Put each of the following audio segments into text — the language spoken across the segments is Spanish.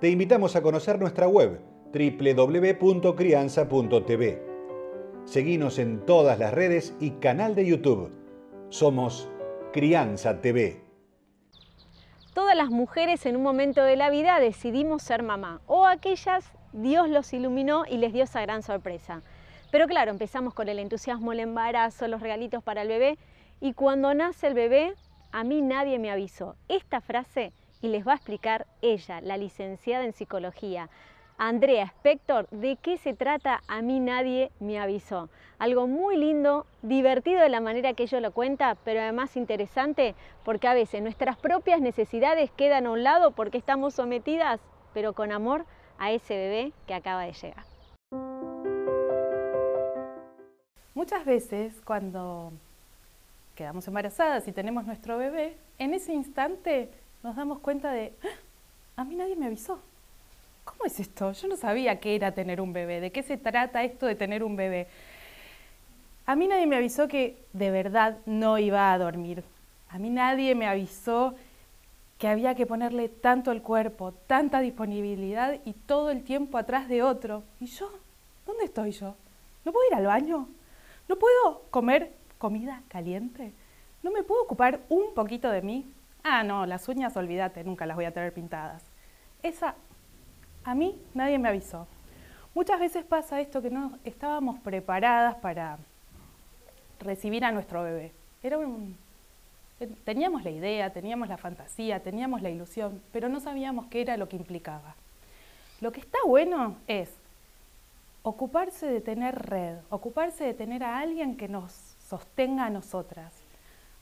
te invitamos a conocer nuestra web www.crianza.tv. Seguimos en todas las redes y canal de YouTube. Somos Crianza TV. Todas las mujeres en un momento de la vida decidimos ser mamá, o aquellas Dios los iluminó y les dio esa gran sorpresa. Pero claro, empezamos con el entusiasmo, el embarazo, los regalitos para el bebé, y cuando nace el bebé, a mí nadie me avisó. Esta frase y les va a explicar ella, la licenciada en psicología, Andrea Spector, de qué se trata A mí nadie me avisó. Algo muy lindo, divertido de la manera que ella lo cuenta, pero además interesante porque a veces nuestras propias necesidades quedan a un lado porque estamos sometidas, pero con amor, a ese bebé que acaba de llegar. Muchas veces cuando quedamos embarazadas y tenemos nuestro bebé, en ese instante nos damos cuenta de, ¡Ah! a mí nadie me avisó. ¿Cómo es esto? Yo no sabía qué era tener un bebé, de qué se trata esto de tener un bebé. A mí nadie me avisó que de verdad no iba a dormir. A mí nadie me avisó que había que ponerle tanto el cuerpo, tanta disponibilidad y todo el tiempo atrás de otro. ¿Y yo? ¿Dónde estoy yo? ¿No puedo ir al baño? ¿No puedo comer comida caliente? ¿No me puedo ocupar un poquito de mí? Ah, no, las uñas, olvídate, nunca las voy a tener pintadas. Esa, a mí nadie me avisó. Muchas veces pasa esto que no estábamos preparadas para recibir a nuestro bebé. Un, teníamos la idea, teníamos la fantasía, teníamos la ilusión, pero no sabíamos qué era lo que implicaba. Lo que está bueno es ocuparse de tener red, ocuparse de tener a alguien que nos sostenga a nosotras,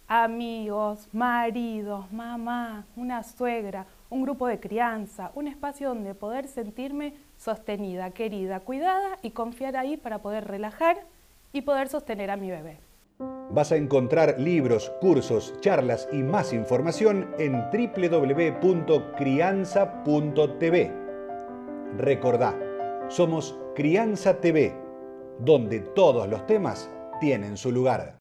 amigos, maridos, mamá, una suegra, un grupo de crianza, un espacio donde poder sentirme sostenida, querida, cuidada y confiar ahí para poder relajar y poder sostener a mi bebé. Vas a encontrar libros, cursos, charlas y más información en www.crianza.tv. Recordá, somos Crianza TV, donde todos los temas tienen su lugar.